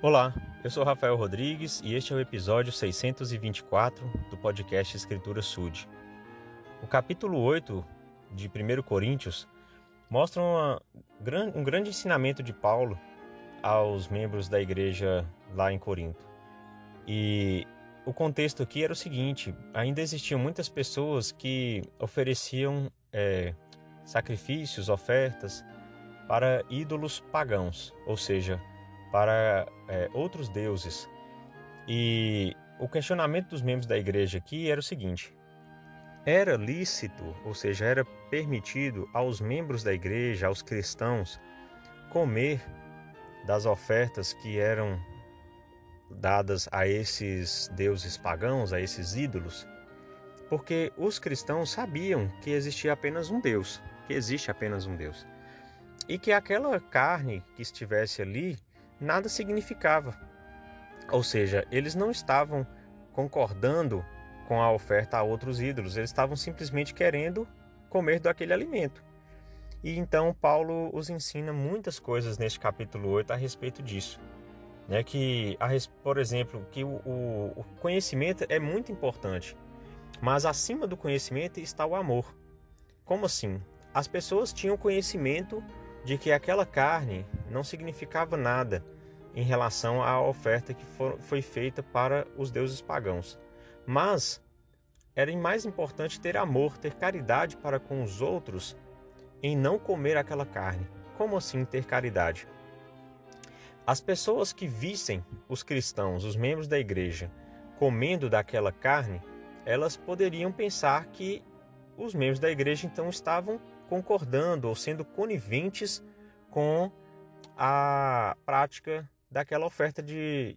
Olá, eu sou Rafael Rodrigues e este é o episódio 624 do podcast Escritura Sud. O capítulo 8 de 1 Coríntios mostra uma, um grande ensinamento de Paulo aos membros da igreja lá em Corinto. E o contexto aqui era o seguinte: ainda existiam muitas pessoas que ofereciam é, sacrifícios, ofertas para ídolos pagãos, ou seja, para é, outros deuses. E o questionamento dos membros da igreja aqui era o seguinte: era lícito, ou seja, era permitido aos membros da igreja, aos cristãos, comer das ofertas que eram dadas a esses deuses pagãos, a esses ídolos? Porque os cristãos sabiam que existia apenas um Deus, que existe apenas um Deus. E que aquela carne que estivesse ali nada significava. Ou seja, eles não estavam concordando com a oferta a outros ídolos, eles estavam simplesmente querendo comer daquele alimento. E então Paulo os ensina muitas coisas neste capítulo 8 a respeito disso. Né, que, por exemplo, que o, o, o conhecimento é muito importante, mas acima do conhecimento está o amor. Como assim? As pessoas tinham conhecimento de que aquela carne não significava nada em relação à oferta que foi feita para os deuses pagãos. Mas era mais importante ter amor, ter caridade para com os outros em não comer aquela carne. Como assim ter caridade? As pessoas que vissem os cristãos, os membros da igreja, comendo daquela carne, elas poderiam pensar que os membros da igreja então estavam concordando ou sendo coniventes com a prática daquela oferta de,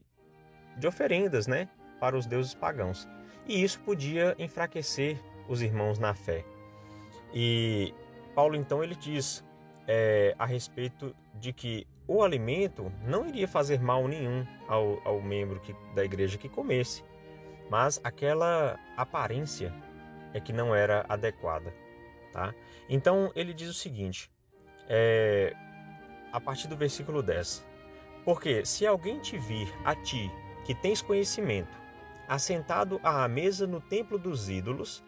de oferendas né, para os deuses pagãos. E isso podia enfraquecer os irmãos na fé. E Paulo então ele diz é, a respeito de que o alimento não iria fazer mal nenhum ao, ao membro que, da igreja que comesse, mas aquela aparência é que não era adequada. Tá? Então ele diz o seguinte, é, a partir do versículo 10: Porque se alguém te vir a ti, que tens conhecimento, assentado à mesa no templo dos ídolos,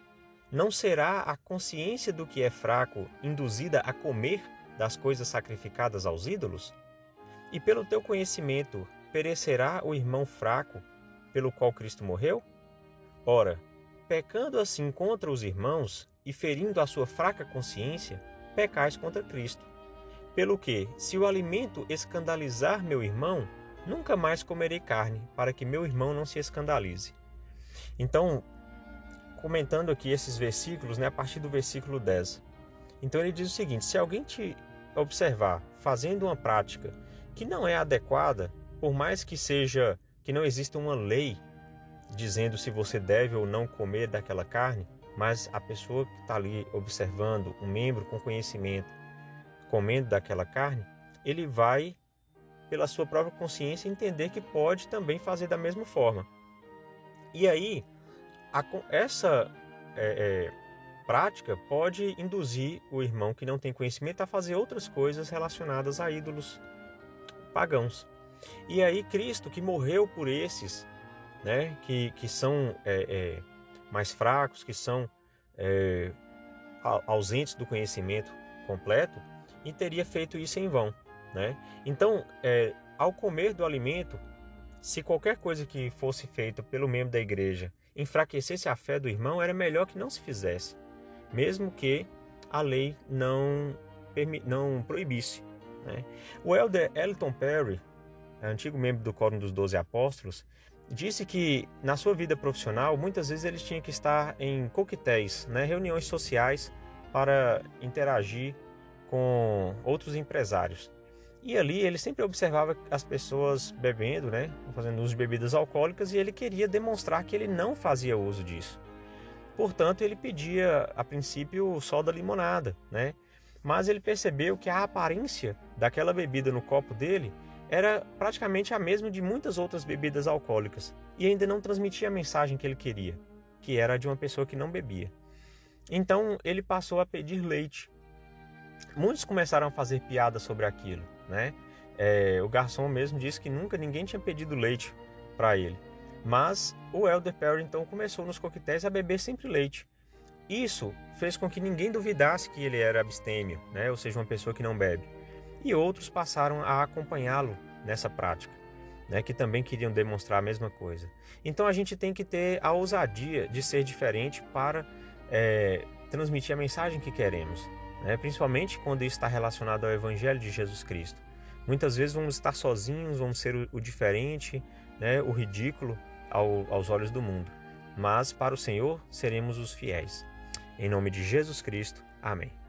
não será a consciência do que é fraco induzida a comer das coisas sacrificadas aos ídolos? E pelo teu conhecimento perecerá o irmão fraco pelo qual Cristo morreu? Ora, pecando assim contra os irmãos e ferindo a sua fraca consciência, pecais contra Cristo. Pelo que, se o alimento escandalizar meu irmão, nunca mais comerei carne, para que meu irmão não se escandalize. Então, comentando aqui esses versículos, né, a partir do versículo 10. Então ele diz o seguinte: se alguém te observar fazendo uma prática que não é adequada, por mais que seja que não exista uma lei dizendo se você deve ou não comer daquela carne, mas a pessoa que está ali observando, um membro com conhecimento, comendo daquela carne, ele vai, pela sua própria consciência, entender que pode também fazer da mesma forma. E aí, a, essa é, é, prática pode induzir o irmão que não tem conhecimento a fazer outras coisas relacionadas a ídolos pagãos. E aí, Cristo, que morreu por esses, né, que, que são é, é mais fracos, que são é, ausentes do conhecimento completo, e teria feito isso em vão. Né? Então, é, ao comer do alimento, se qualquer coisa que fosse feita pelo membro da igreja enfraquecesse a fé do irmão, era melhor que não se fizesse, mesmo que a lei não, não proibisse. Né? O elder Elton Perry, antigo membro do Quórum dos Doze Apóstolos, disse que na sua vida profissional muitas vezes ele tinha que estar em coquetéis, né, reuniões sociais para interagir com outros empresários. E ali ele sempre observava as pessoas bebendo, né, fazendo uso de bebidas alcoólicas e ele queria demonstrar que ele não fazia uso disso. Portanto, ele pedia a princípio só da limonada, né? Mas ele percebeu que a aparência daquela bebida no copo dele era praticamente a mesma de muitas outras bebidas alcoólicas e ainda não transmitia a mensagem que ele queria, que era de uma pessoa que não bebia. Então ele passou a pedir leite muitos começaram a fazer piada sobre aquilo, né? É, o garçom mesmo disse que nunca ninguém tinha pedido leite para ele. Mas o Elder Perry então começou nos coquetéis a beber sempre leite. Isso fez com que ninguém duvidasse que ele era abstêmio, né? ou seja, uma pessoa que não bebe. E outros passaram a acompanhá-lo nessa prática, né? que também queriam demonstrar a mesma coisa. Então a gente tem que ter a ousadia de ser diferente para é, transmitir a mensagem que queremos, né? principalmente quando isso está relacionado ao Evangelho de Jesus Cristo. Muitas vezes vamos estar sozinhos, vamos ser o, o diferente, né? o ridículo ao, aos olhos do mundo, mas para o Senhor seremos os fiéis. Em nome de Jesus Cristo. Amém.